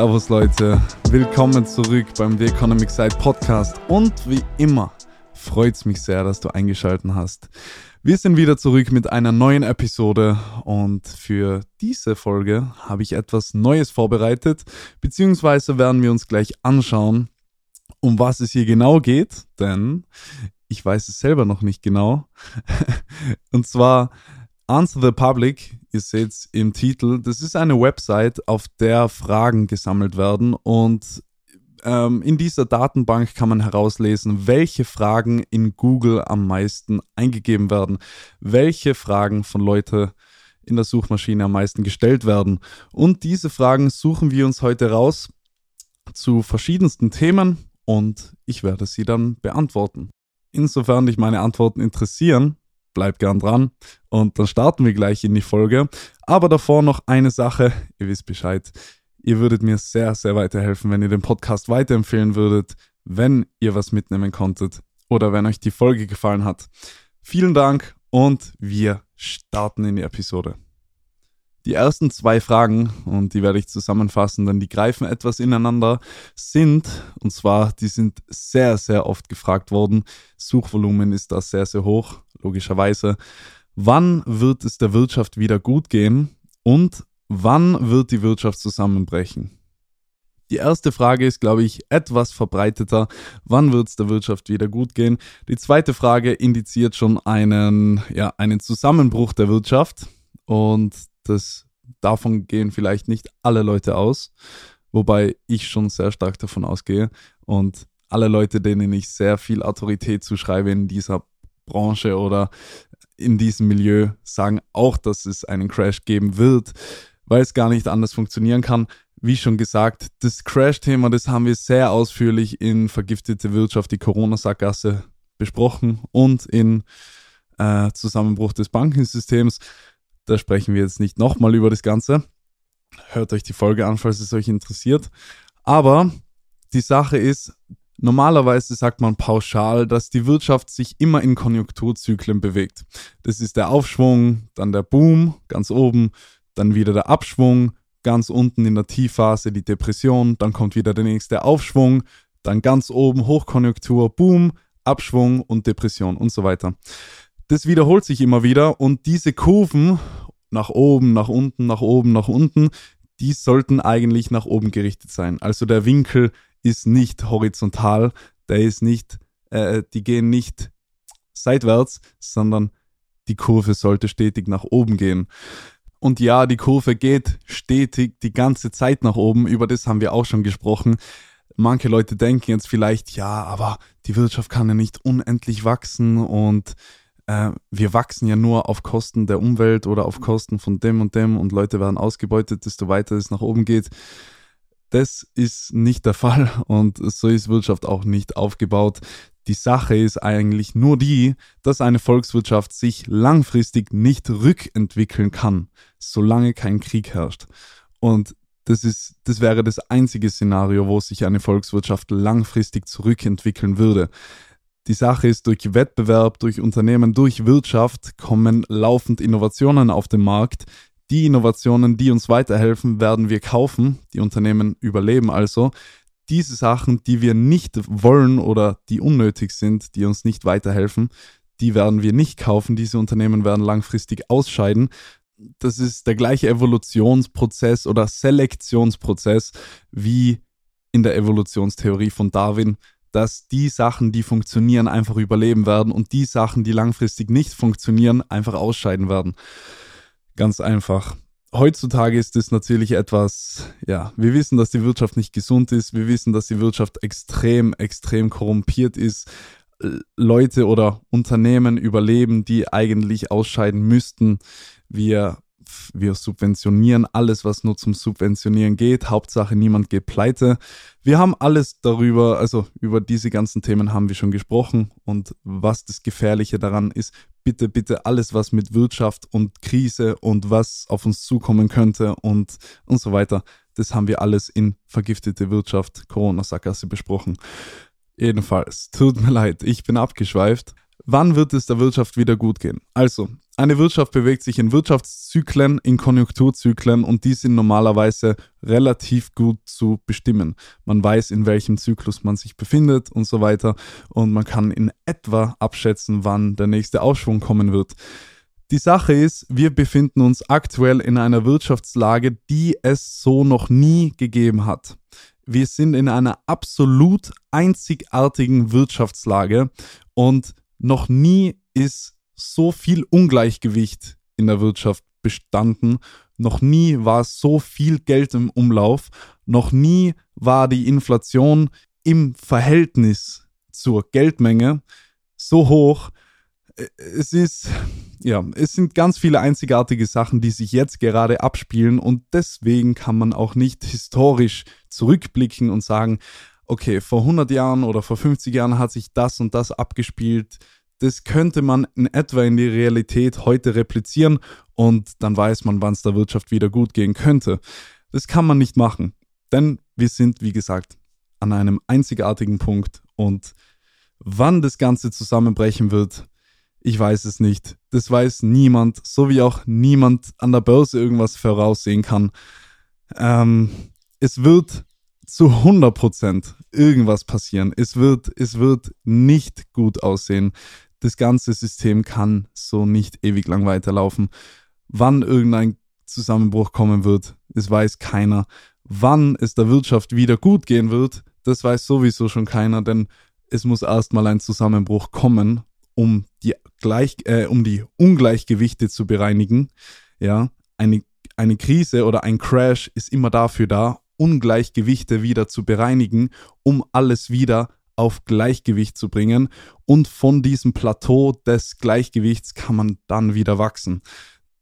Servus Leute, willkommen zurück beim The Economic Side Podcast. Und wie immer freut es mich sehr, dass du eingeschaltet hast. Wir sind wieder zurück mit einer neuen Episode. Und für diese Folge habe ich etwas Neues vorbereitet, beziehungsweise werden wir uns gleich anschauen, um was es hier genau geht, denn ich weiß es selber noch nicht genau. und zwar Answer the Public, ihr seht es im Titel, das ist eine Website, auf der Fragen gesammelt werden und ähm, in dieser Datenbank kann man herauslesen, welche Fragen in Google am meisten eingegeben werden, welche Fragen von Leuten in der Suchmaschine am meisten gestellt werden. Und diese Fragen suchen wir uns heute raus zu verschiedensten Themen und ich werde sie dann beantworten. Insofern dich meine Antworten interessieren, bleib gern dran und dann starten wir gleich in die Folge. Aber davor noch eine Sache, ihr wisst Bescheid. Ihr würdet mir sehr, sehr weiterhelfen, wenn ihr den Podcast weiterempfehlen würdet, wenn ihr was mitnehmen konntet oder wenn euch die Folge gefallen hat. Vielen Dank und wir starten in die Episode. Die ersten zwei Fragen, und die werde ich zusammenfassen, denn die greifen etwas ineinander, sind, und zwar, die sind sehr, sehr oft gefragt worden. Suchvolumen ist da sehr, sehr hoch, logischerweise. Wann wird es der Wirtschaft wieder gut gehen und wann wird die Wirtschaft zusammenbrechen? Die erste Frage ist, glaube ich, etwas verbreiteter. Wann wird es der Wirtschaft wieder gut gehen? Die zweite Frage indiziert schon einen, ja, einen Zusammenbruch der Wirtschaft. Und das, davon gehen vielleicht nicht alle Leute aus, wobei ich schon sehr stark davon ausgehe. Und alle Leute, denen ich sehr viel Autorität zuschreibe in dieser Branche oder in diesem Milieu, sagen auch, dass es einen Crash geben wird, weil es gar nicht anders funktionieren kann. Wie schon gesagt, das Crash-Thema, das haben wir sehr ausführlich in Vergiftete Wirtschaft, die Corona-Sackgasse besprochen und in äh, Zusammenbruch des Bankensystems. Da sprechen wir jetzt nicht nochmal über das Ganze. Hört euch die Folge an, falls es euch interessiert. Aber die Sache ist, normalerweise sagt man pauschal, dass die Wirtschaft sich immer in Konjunkturzyklen bewegt. Das ist der Aufschwung, dann der Boom ganz oben, dann wieder der Abschwung, ganz unten in der Tiefphase die Depression, dann kommt wieder der nächste Aufschwung, dann ganz oben Hochkonjunktur, Boom, Abschwung und Depression und so weiter das wiederholt sich immer wieder und diese Kurven nach oben, nach unten, nach oben, nach unten, die sollten eigentlich nach oben gerichtet sein. Also der Winkel ist nicht horizontal, der ist nicht, äh, die gehen nicht seitwärts, sondern die Kurve sollte stetig nach oben gehen. Und ja, die Kurve geht stetig die ganze Zeit nach oben, über das haben wir auch schon gesprochen. Manche Leute denken jetzt vielleicht, ja, aber die Wirtschaft kann ja nicht unendlich wachsen und äh, wir wachsen ja nur auf Kosten der Umwelt oder auf Kosten von dem und dem und Leute werden ausgebeutet, desto weiter es nach oben geht. Das ist nicht der Fall und so ist Wirtschaft auch nicht aufgebaut. Die Sache ist eigentlich nur die, dass eine Volkswirtschaft sich langfristig nicht rückentwickeln kann, solange kein Krieg herrscht. Und das ist, das wäre das einzige Szenario, wo sich eine Volkswirtschaft langfristig zurückentwickeln würde. Die Sache ist, durch Wettbewerb, durch Unternehmen, durch Wirtschaft kommen laufend Innovationen auf den Markt. Die Innovationen, die uns weiterhelfen, werden wir kaufen. Die Unternehmen überleben also. Diese Sachen, die wir nicht wollen oder die unnötig sind, die uns nicht weiterhelfen, die werden wir nicht kaufen. Diese Unternehmen werden langfristig ausscheiden. Das ist der gleiche Evolutionsprozess oder Selektionsprozess wie in der Evolutionstheorie von Darwin dass die Sachen, die funktionieren, einfach überleben werden und die Sachen, die langfristig nicht funktionieren, einfach ausscheiden werden. Ganz einfach. Heutzutage ist es natürlich etwas, ja, wir wissen, dass die Wirtschaft nicht gesund ist, wir wissen, dass die Wirtschaft extrem, extrem korrumpiert ist. Leute oder Unternehmen überleben, die eigentlich ausscheiden müssten. Wir wir subventionieren alles, was nur zum Subventionieren geht. Hauptsache, niemand geht pleite. Wir haben alles darüber, also über diese ganzen Themen haben wir schon gesprochen. Und was das Gefährliche daran ist, bitte, bitte alles, was mit Wirtschaft und Krise und was auf uns zukommen könnte und, und so weiter, das haben wir alles in vergiftete Wirtschaft, Corona-Sackgasse besprochen. Jedenfalls, tut mir leid, ich bin abgeschweift. Wann wird es der Wirtschaft wieder gut gehen? Also, eine Wirtschaft bewegt sich in Wirtschaftszyklen, in Konjunkturzyklen und die sind normalerweise relativ gut zu bestimmen. Man weiß, in welchem Zyklus man sich befindet und so weiter und man kann in etwa abschätzen, wann der nächste Aufschwung kommen wird. Die Sache ist, wir befinden uns aktuell in einer Wirtschaftslage, die es so noch nie gegeben hat. Wir sind in einer absolut einzigartigen Wirtschaftslage und noch nie ist so viel Ungleichgewicht in der Wirtschaft bestanden. Noch nie war so viel Geld im Umlauf. Noch nie war die Inflation im Verhältnis zur Geldmenge so hoch. Es ist, ja, es sind ganz viele einzigartige Sachen, die sich jetzt gerade abspielen und deswegen kann man auch nicht historisch zurückblicken und sagen, okay, vor 100 Jahren oder vor 50 Jahren hat sich das und das abgespielt. Das könnte man in etwa in die Realität heute replizieren und dann weiß man, wann es der Wirtschaft wieder gut gehen könnte. Das kann man nicht machen, denn wir sind, wie gesagt, an einem einzigartigen Punkt und wann das Ganze zusammenbrechen wird, ich weiß es nicht. Das weiß niemand, so wie auch niemand an der Börse irgendwas voraussehen kann. Ähm, es wird zu 100% irgendwas passieren. Es wird, es wird nicht gut aussehen. Das ganze System kann so nicht ewig lang weiterlaufen. Wann irgendein Zusammenbruch kommen wird, es weiß keiner. Wann es der Wirtschaft wieder gut gehen wird, das weiß sowieso schon keiner, denn es muss erstmal ein Zusammenbruch kommen, um die, Gleich, äh, um die Ungleichgewichte zu bereinigen. Ja, eine, eine Krise oder ein Crash ist immer dafür da, Ungleichgewichte wieder zu bereinigen, um alles wieder auf Gleichgewicht zu bringen. Und von diesem Plateau des Gleichgewichts kann man dann wieder wachsen.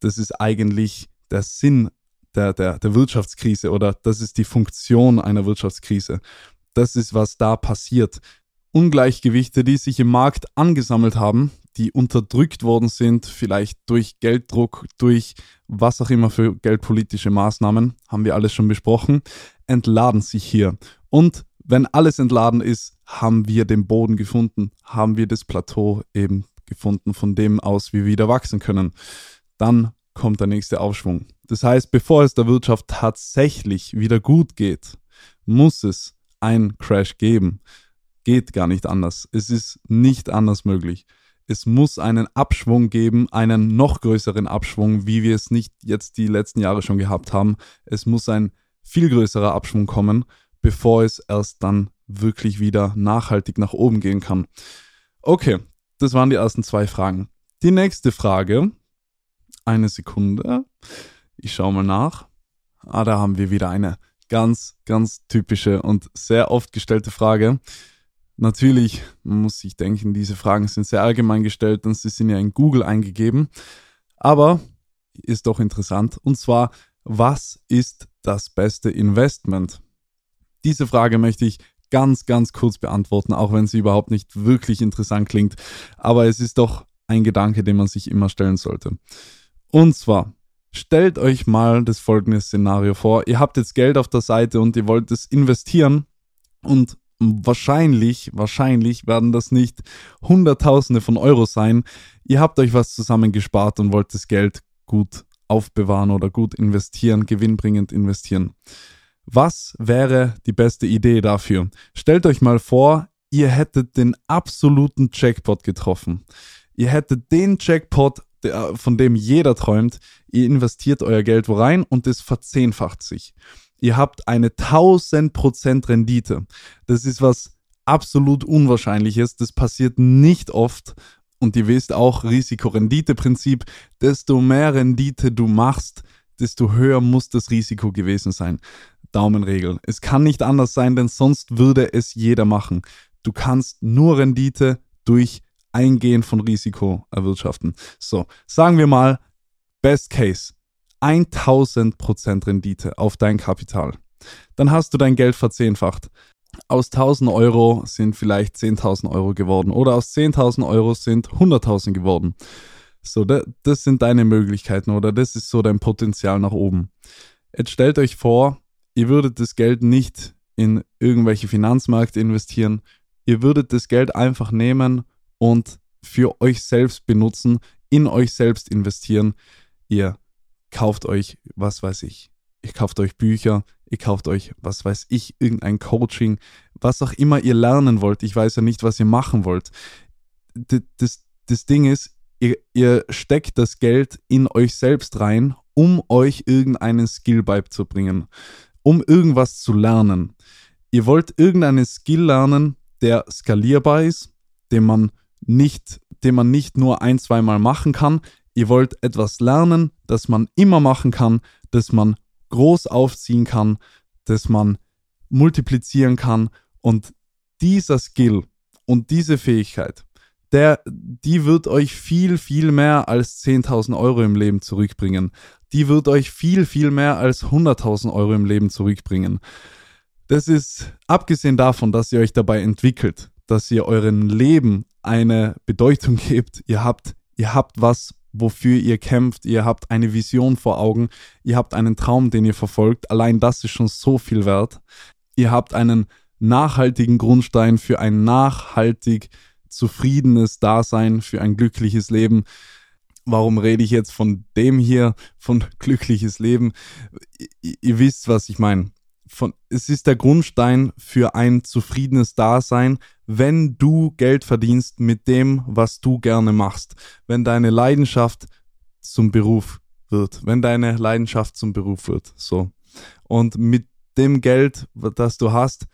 Das ist eigentlich der Sinn der, der, der Wirtschaftskrise oder das ist die Funktion einer Wirtschaftskrise. Das ist, was da passiert. Ungleichgewichte, die sich im Markt angesammelt haben, die unterdrückt worden sind, vielleicht durch Gelddruck, durch was auch immer für geldpolitische Maßnahmen, haben wir alles schon besprochen, entladen sich hier. Und wenn alles entladen ist, haben wir den Boden gefunden, haben wir das Plateau eben gefunden, von dem aus wir wieder wachsen können. Dann kommt der nächste Aufschwung. Das heißt, bevor es der Wirtschaft tatsächlich wieder gut geht, muss es einen Crash geben. Geht gar nicht anders. Es ist nicht anders möglich es muss einen Abschwung geben, einen noch größeren Abschwung, wie wir es nicht jetzt die letzten Jahre schon gehabt haben. Es muss ein viel größerer Abschwung kommen, bevor es erst dann wirklich wieder nachhaltig nach oben gehen kann. Okay, das waren die ersten zwei Fragen. Die nächste Frage, eine Sekunde, ich schaue mal nach. Ah, da haben wir wieder eine ganz, ganz typische und sehr oft gestellte Frage. Natürlich muss sich denken, diese Fragen sind sehr allgemein gestellt und sie sind ja in Google eingegeben. Aber ist doch interessant. Und zwar, was ist das beste Investment? Diese Frage möchte ich ganz, ganz kurz beantworten, auch wenn sie überhaupt nicht wirklich interessant klingt. Aber es ist doch ein Gedanke, den man sich immer stellen sollte. Und zwar, stellt euch mal das folgende Szenario vor. Ihr habt jetzt Geld auf der Seite und ihr wollt es investieren und wahrscheinlich, wahrscheinlich werden das nicht Hunderttausende von Euro sein. Ihr habt euch was zusammengespart und wollt das Geld gut aufbewahren oder gut investieren, gewinnbringend investieren. Was wäre die beste Idee dafür? Stellt euch mal vor, ihr hättet den absoluten Jackpot getroffen. Ihr hättet den Jackpot, von dem jeder träumt. Ihr investiert euer Geld wo rein und es verzehnfacht sich ihr habt eine 1000% Rendite. Das ist was absolut Unwahrscheinliches. Das passiert nicht oft. Und ihr wisst auch, Risiko-Rendite-Prinzip, desto mehr Rendite du machst, desto höher muss das Risiko gewesen sein. Daumenregel. Es kann nicht anders sein, denn sonst würde es jeder machen. Du kannst nur Rendite durch Eingehen von Risiko erwirtschaften. So, sagen wir mal, Best Case. 1000% Rendite auf dein Kapital. Dann hast du dein Geld verzehnfacht. Aus 1000 Euro sind vielleicht 10.000 Euro geworden oder aus 10.000 Euro sind 100.000 geworden. So, das sind deine Möglichkeiten oder das ist so dein Potenzial nach oben. Jetzt stellt euch vor, ihr würdet das Geld nicht in irgendwelche Finanzmärkte investieren. Ihr würdet das Geld einfach nehmen und für euch selbst benutzen, in euch selbst investieren. Ihr kauft euch, was weiß ich, ihr kauft euch Bücher, ihr kauft euch, was weiß ich, irgendein Coaching, was auch immer ihr lernen wollt. Ich weiß ja nicht, was ihr machen wollt. Das, das, das Ding ist, ihr, ihr steckt das Geld in euch selbst rein, um euch irgendeinen Skill beizubringen, um irgendwas zu lernen. Ihr wollt irgendeinen Skill lernen, der skalierbar ist, den man nicht, den man nicht nur ein, zweimal machen kann. Ihr wollt etwas lernen, das man immer machen kann, das man groß aufziehen kann, das man multiplizieren kann und dieser Skill und diese Fähigkeit, der, die wird euch viel, viel mehr als 10.000 Euro im Leben zurückbringen. Die wird euch viel, viel mehr als 100.000 Euro im Leben zurückbringen. Das ist abgesehen davon, dass ihr euch dabei entwickelt, dass ihr euren Leben eine Bedeutung gebt. Ihr habt, ihr habt was, wofür ihr kämpft. Ihr habt eine Vision vor Augen. Ihr habt einen Traum, den ihr verfolgt. Allein das ist schon so viel wert. Ihr habt einen nachhaltigen Grundstein für ein nachhaltig zufriedenes Dasein, für ein glückliches Leben. Warum rede ich jetzt von dem hier, von glückliches Leben? Ihr, ihr wisst, was ich meine. Von, es ist der Grundstein für ein zufriedenes Dasein, wenn du Geld verdienst mit dem, was du gerne machst. Wenn deine Leidenschaft zum Beruf wird. Wenn deine Leidenschaft zum Beruf wird. So. Und mit dem Geld, das du hast,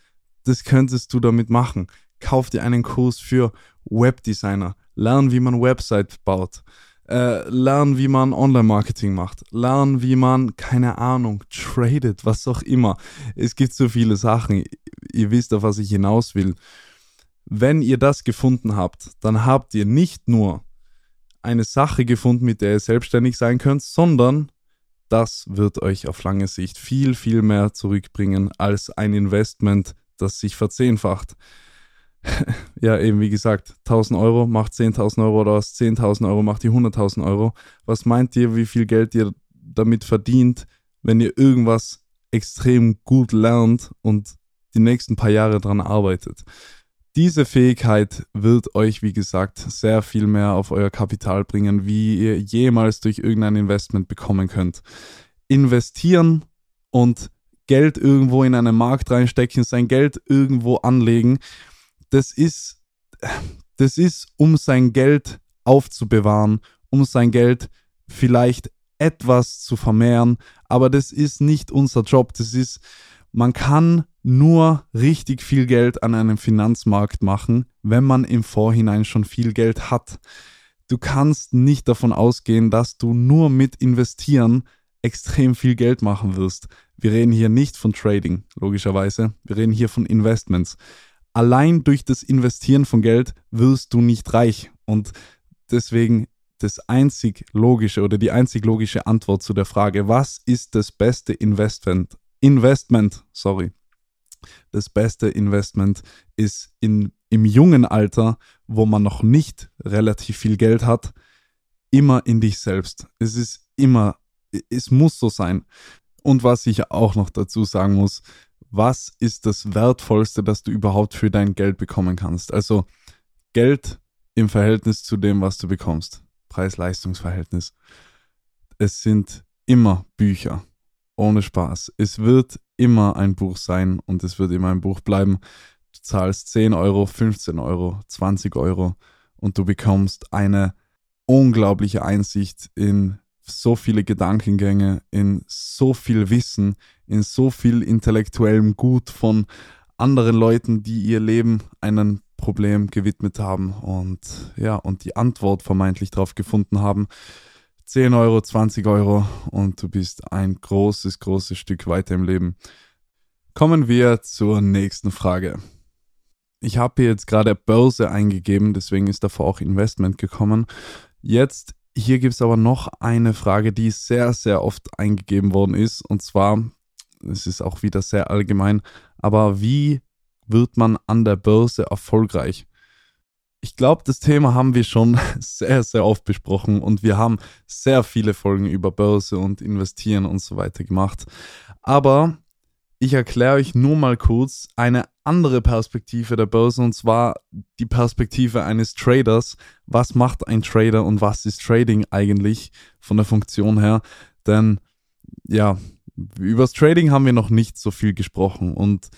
das könntest du damit machen. Kauf dir einen Kurs für Webdesigner. Lern, wie man Website baut. Äh, lern, wie man Online-Marketing macht. Lern, wie man, keine Ahnung, tradet, was auch immer. Es gibt so viele Sachen. Ihr wisst, auf was ich hinaus will. Wenn ihr das gefunden habt, dann habt ihr nicht nur eine Sache gefunden, mit der ihr selbstständig sein könnt, sondern das wird euch auf lange Sicht viel, viel mehr zurückbringen als ein Investment, das sich verzehnfacht. ja, eben wie gesagt, 1000 Euro macht 10.000 Euro oder aus 10.000 Euro macht die 100.000 Euro. Was meint ihr, wie viel Geld ihr damit verdient, wenn ihr irgendwas extrem gut lernt und die nächsten paar Jahre dran arbeitet? Diese Fähigkeit wird euch, wie gesagt, sehr viel mehr auf euer Kapital bringen, wie ihr jemals durch irgendein Investment bekommen könnt. Investieren und Geld irgendwo in einen Markt reinstecken, sein Geld irgendwo anlegen, das ist, das ist, um sein Geld aufzubewahren, um sein Geld vielleicht etwas zu vermehren, aber das ist nicht unser Job. Das ist, man kann nur richtig viel Geld an einem Finanzmarkt machen, wenn man im Vorhinein schon viel Geld hat. Du kannst nicht davon ausgehen, dass du nur mit investieren extrem viel Geld machen wirst. Wir reden hier nicht von Trading, logischerweise. Wir reden hier von Investments. Allein durch das Investieren von Geld wirst du nicht reich. Und deswegen das einzig logische oder die einzig logische Antwort zu der Frage, was ist das beste Investment? Investment, sorry, das beste Investment ist in, im jungen Alter, wo man noch nicht relativ viel Geld hat, immer in dich selbst. Es ist immer, es muss so sein. Und was ich auch noch dazu sagen muss, was ist das Wertvollste, das du überhaupt für dein Geld bekommen kannst? Also Geld im Verhältnis zu dem, was du bekommst. Preis-Leistungs-Verhältnis. Es sind immer Bücher. Ohne Spaß. Es wird immer ein Buch sein und es wird immer ein Buch bleiben. Du zahlst 10 Euro, 15 Euro, 20 Euro und du bekommst eine unglaubliche Einsicht in so viele Gedankengänge, in so viel Wissen, in so viel intellektuellem Gut von anderen Leuten, die ihr Leben einem Problem gewidmet haben und ja, und die Antwort vermeintlich darauf gefunden haben. 10 Euro, 20 Euro und du bist ein großes, großes Stück weiter im Leben. Kommen wir zur nächsten Frage. Ich habe hier jetzt gerade Börse eingegeben, deswegen ist davor auch Investment gekommen. Jetzt, hier gibt es aber noch eine Frage, die sehr, sehr oft eingegeben worden ist. Und zwar, es ist auch wieder sehr allgemein, aber wie wird man an der Börse erfolgreich? ich glaube, das Thema haben wir schon sehr, sehr oft besprochen und wir haben sehr viele Folgen über Börse und Investieren und so weiter gemacht. Aber ich erkläre euch nur mal kurz eine andere Perspektive der Börse und zwar die Perspektive eines Traders. Was macht ein Trader und was ist Trading eigentlich von der Funktion her? Denn ja, übers Trading haben wir noch nicht so viel gesprochen und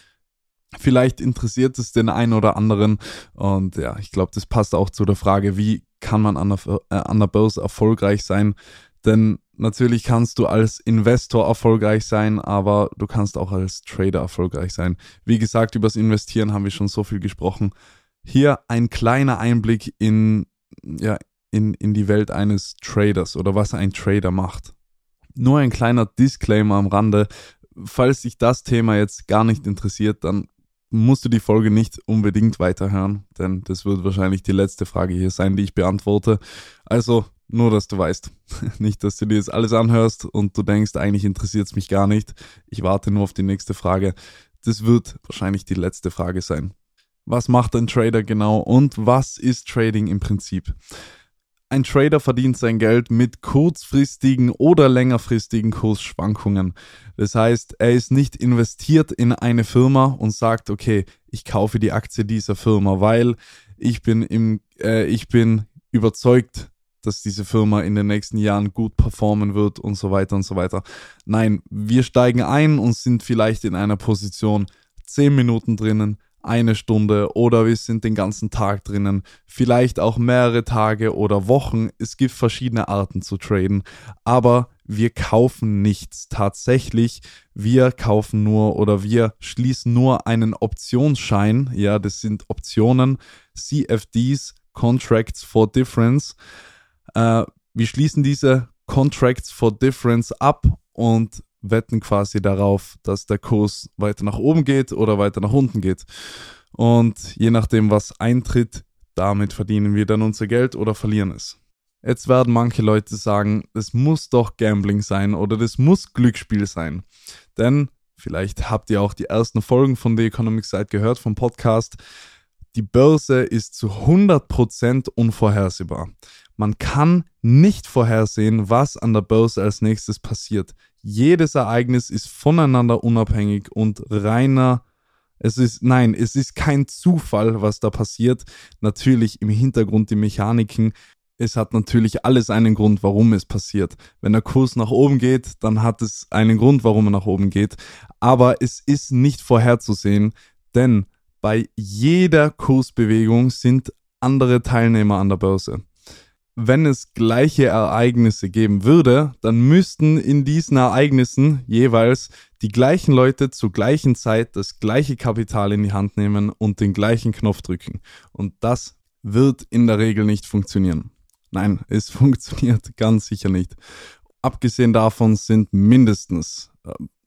vielleicht interessiert es den einen oder anderen und ja, ich glaube, das passt auch zu der Frage, wie kann man an der, äh, an der Börse erfolgreich sein? Denn natürlich kannst du als Investor erfolgreich sein, aber du kannst auch als Trader erfolgreich sein. Wie gesagt, übers Investieren haben wir schon so viel gesprochen. Hier ein kleiner Einblick in, ja, in, in die Welt eines Traders oder was ein Trader macht. Nur ein kleiner Disclaimer am Rande. Falls dich das Thema jetzt gar nicht interessiert, dann musst du die Folge nicht unbedingt weiterhören, denn das wird wahrscheinlich die letzte Frage hier sein, die ich beantworte. Also nur, dass du weißt. Nicht, dass du dir jetzt alles anhörst und du denkst, eigentlich interessiert es mich gar nicht. Ich warte nur auf die nächste Frage. Das wird wahrscheinlich die letzte Frage sein. Was macht ein Trader genau und was ist Trading im Prinzip? Ein Trader verdient sein Geld mit kurzfristigen oder längerfristigen Kursschwankungen. Das heißt, er ist nicht investiert in eine Firma und sagt, okay, ich kaufe die Aktie dieser Firma, weil ich bin im, äh, ich bin überzeugt, dass diese Firma in den nächsten Jahren gut performen wird und so weiter und so weiter. Nein, wir steigen ein und sind vielleicht in einer Position zehn Minuten drinnen, eine Stunde oder wir sind den ganzen Tag drinnen, vielleicht auch mehrere Tage oder Wochen. Es gibt verschiedene Arten zu traden, aber wir kaufen nichts tatsächlich. Wir kaufen nur oder wir schließen nur einen Optionsschein. Ja, das sind Optionen, CFDs, Contracts for Difference. Äh, wir schließen diese Contracts for Difference ab und wetten quasi darauf, dass der Kurs weiter nach oben geht oder weiter nach unten geht. Und je nachdem, was eintritt, damit verdienen wir dann unser Geld oder verlieren es. Jetzt werden manche Leute sagen, es muss doch Gambling sein oder das muss Glücksspiel sein. Denn vielleicht habt ihr auch die ersten Folgen von The Economic Side gehört vom Podcast. Die Börse ist zu 100% unvorhersehbar. Man kann nicht vorhersehen, was an der Börse als nächstes passiert. Jedes Ereignis ist voneinander unabhängig und reiner. Es ist, nein, es ist kein Zufall, was da passiert. Natürlich im Hintergrund die Mechaniken. Es hat natürlich alles einen Grund, warum es passiert. Wenn der Kurs nach oben geht, dann hat es einen Grund, warum er nach oben geht. Aber es ist nicht vorherzusehen, denn bei jeder Kursbewegung sind andere Teilnehmer an der Börse wenn es gleiche Ereignisse geben würde, dann müssten in diesen Ereignissen jeweils die gleichen Leute zur gleichen Zeit das gleiche Kapital in die Hand nehmen und den gleichen Knopf drücken. Und das wird in der Regel nicht funktionieren. Nein, es funktioniert ganz sicher nicht. Abgesehen davon sind mindestens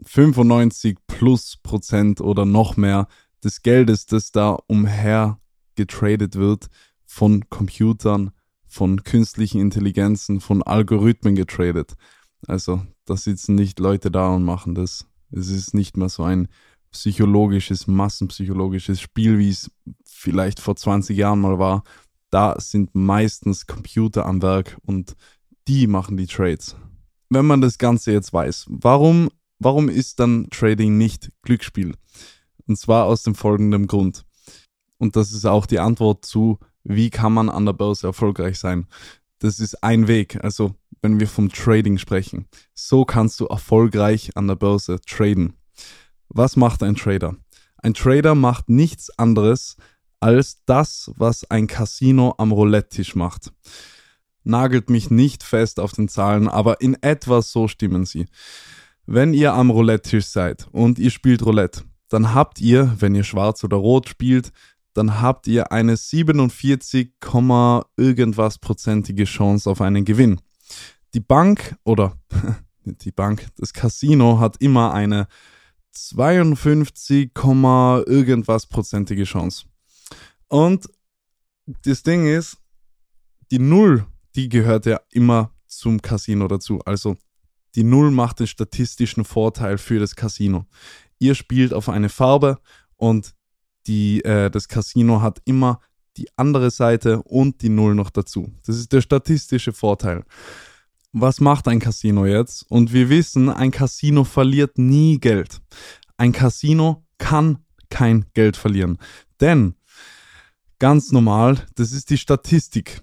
95 äh, plus Prozent oder noch mehr des Geldes, das da umher getradet wird, von Computern von künstlichen Intelligenzen, von Algorithmen getradet. Also da sitzen nicht Leute da und machen das. Es ist nicht mehr so ein psychologisches, massenpsychologisches Spiel, wie es vielleicht vor 20 Jahren mal war. Da sind meistens Computer am Werk und die machen die Trades. Wenn man das Ganze jetzt weiß, warum, warum ist dann Trading nicht Glücksspiel? Und zwar aus dem folgenden Grund. Und das ist auch die Antwort zu, wie kann man an der Börse erfolgreich sein? Das ist ein Weg. Also, wenn wir vom Trading sprechen. So kannst du erfolgreich an der Börse traden. Was macht ein Trader? Ein Trader macht nichts anderes als das, was ein Casino am Roulette-Tisch macht. Nagelt mich nicht fest auf den Zahlen, aber in etwa so stimmen sie. Wenn ihr am Roulette-Tisch seid und ihr spielt Roulette, dann habt ihr, wenn ihr schwarz oder rot spielt, dann habt ihr eine 47, irgendwas prozentige Chance auf einen Gewinn. Die Bank oder die Bank, das Casino hat immer eine 52, irgendwas prozentige Chance. Und das Ding ist, die Null, die gehört ja immer zum Casino dazu. Also die Null macht den statistischen Vorteil für das Casino. Ihr spielt auf eine Farbe und die, äh, das Casino hat immer die andere Seite und die Null noch dazu. Das ist der statistische Vorteil. Was macht ein Casino jetzt? Und wir wissen, ein Casino verliert nie Geld. ein Casino kann kein Geld verlieren. Denn ganz normal, das ist die Statistik.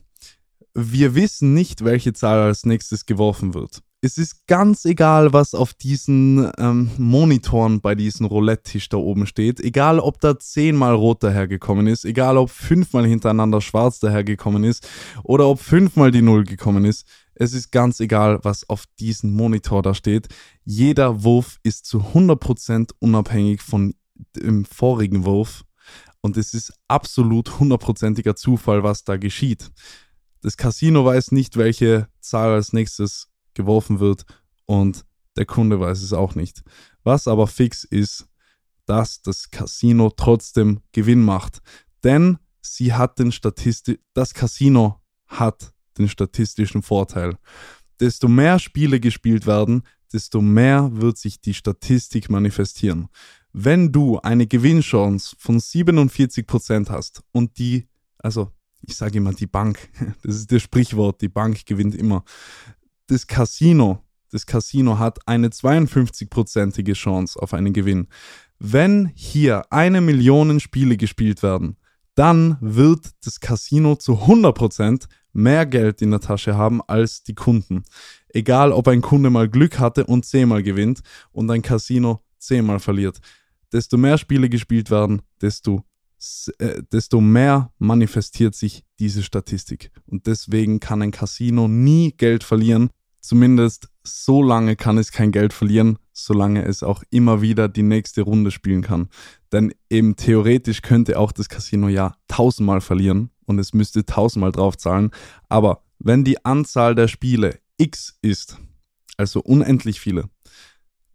Wir wissen nicht, welche Zahl als nächstes geworfen wird. Es ist ganz egal, was auf diesen ähm, Monitoren bei diesem Roulette-Tisch da oben steht. Egal, ob da zehnmal rot dahergekommen ist, egal, ob fünfmal hintereinander schwarz dahergekommen ist oder ob fünfmal die Null gekommen ist. Es ist ganz egal, was auf diesem Monitor da steht. Jeder Wurf ist zu 100% unabhängig von dem vorigen Wurf. Und es ist absolut hundertprozentiger Zufall, was da geschieht. Das Casino weiß nicht, welche Zahl als nächstes geworfen wird und der Kunde weiß es auch nicht. Was aber fix ist, dass das Casino trotzdem Gewinn macht. Denn sie hat den Statisti das Casino hat den statistischen Vorteil. Desto mehr Spiele gespielt werden, desto mehr wird sich die Statistik manifestieren. Wenn du eine Gewinnchance von 47% hast und die, also ich sage immer die Bank, das ist das Sprichwort, die Bank gewinnt immer. Das Casino, das Casino hat eine 52-prozentige Chance auf einen Gewinn. Wenn hier eine Million Spiele gespielt werden, dann wird das Casino zu 100% mehr Geld in der Tasche haben als die Kunden. Egal, ob ein Kunde mal Glück hatte und zehnmal gewinnt und ein Casino zehnmal verliert. Desto mehr Spiele gespielt werden, desto äh, desto mehr manifestiert sich diese Statistik. Und deswegen kann ein Casino nie Geld verlieren. Zumindest so lange kann es kein Geld verlieren, solange es auch immer wieder die nächste Runde spielen kann. Denn eben theoretisch könnte auch das Casino ja tausendmal verlieren und es müsste tausendmal draufzahlen. Aber wenn die Anzahl der Spiele x ist, also unendlich viele,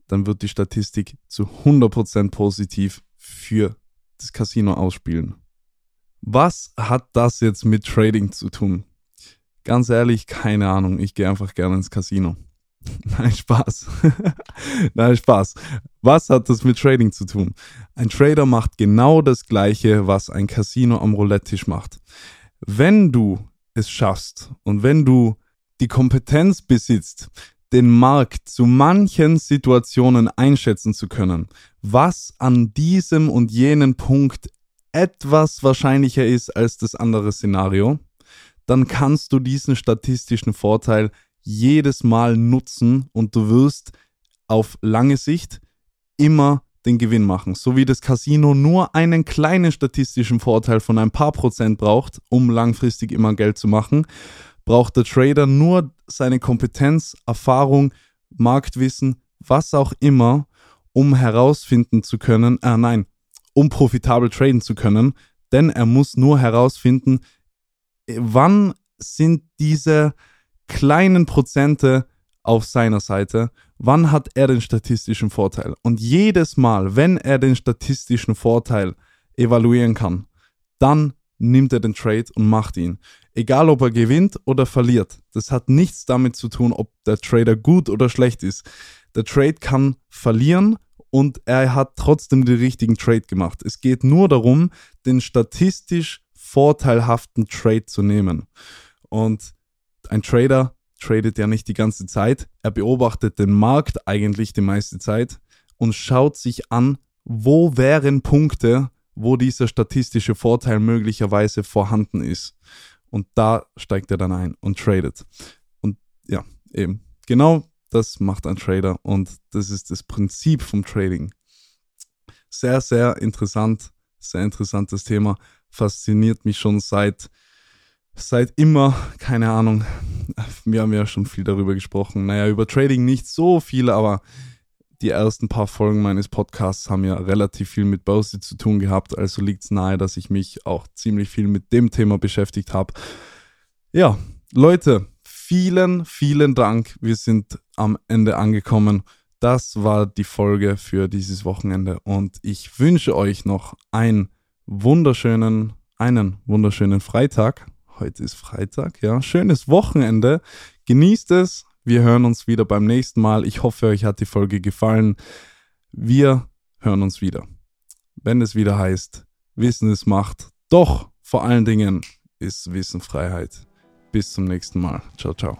dann wird die Statistik zu 100% positiv für das Casino ausspielen. Was hat das jetzt mit Trading zu tun? Ganz ehrlich, keine Ahnung. Ich gehe einfach gerne ins Casino. Nein, Spaß. Nein, Spaß. Was hat das mit Trading zu tun? Ein Trader macht genau das Gleiche, was ein Casino am Roulette-Tisch macht. Wenn du es schaffst und wenn du die Kompetenz besitzt, den Markt zu manchen Situationen einschätzen zu können, was an diesem und jenen Punkt etwas wahrscheinlicher ist als das andere Szenario, dann kannst du diesen statistischen Vorteil jedes Mal nutzen und du wirst auf lange Sicht immer den Gewinn machen. So wie das Casino nur einen kleinen statistischen Vorteil von ein paar Prozent braucht, um langfristig immer Geld zu machen, braucht der Trader nur seine Kompetenz, Erfahrung, Marktwissen, was auch immer, um herausfinden zu können, äh nein, um profitabel traden zu können, denn er muss nur herausfinden, wann sind diese kleinen Prozente auf seiner Seite, wann hat er den statistischen Vorteil. Und jedes Mal, wenn er den statistischen Vorteil evaluieren kann, dann nimmt er den Trade und macht ihn. Egal ob er gewinnt oder verliert. Das hat nichts damit zu tun, ob der Trader gut oder schlecht ist. Der Trade kann verlieren und er hat trotzdem den richtigen Trade gemacht. Es geht nur darum, den statistisch vorteilhaften Trade zu nehmen. Und ein Trader tradet ja nicht die ganze Zeit. Er beobachtet den Markt eigentlich die meiste Zeit und schaut sich an, wo wären Punkte, wo dieser statistische Vorteil möglicherweise vorhanden ist. Und da steigt er dann ein und tradet. Und ja, eben, genau das macht ein Trader und das ist das Prinzip vom Trading. Sehr, sehr interessant, sehr interessantes Thema. Fasziniert mich schon seit, seit immer, keine Ahnung. Wir haben ja schon viel darüber gesprochen. Naja, über Trading nicht so viel, aber die ersten paar Folgen meines Podcasts haben ja relativ viel mit Börse zu tun gehabt, also liegt es nahe, dass ich mich auch ziemlich viel mit dem Thema beschäftigt habe. Ja, Leute, vielen, vielen Dank. Wir sind am Ende angekommen. Das war die Folge für dieses Wochenende und ich wünsche euch noch einen wunderschönen, einen wunderschönen Freitag. Heute ist Freitag, ja. Schönes Wochenende. Genießt es, wir hören uns wieder beim nächsten Mal. Ich hoffe, euch hat die Folge gefallen. Wir hören uns wieder. Wenn es wieder heißt, Wissen ist Macht. Doch vor allen Dingen ist Wissen Freiheit. Bis zum nächsten Mal. Ciao, ciao.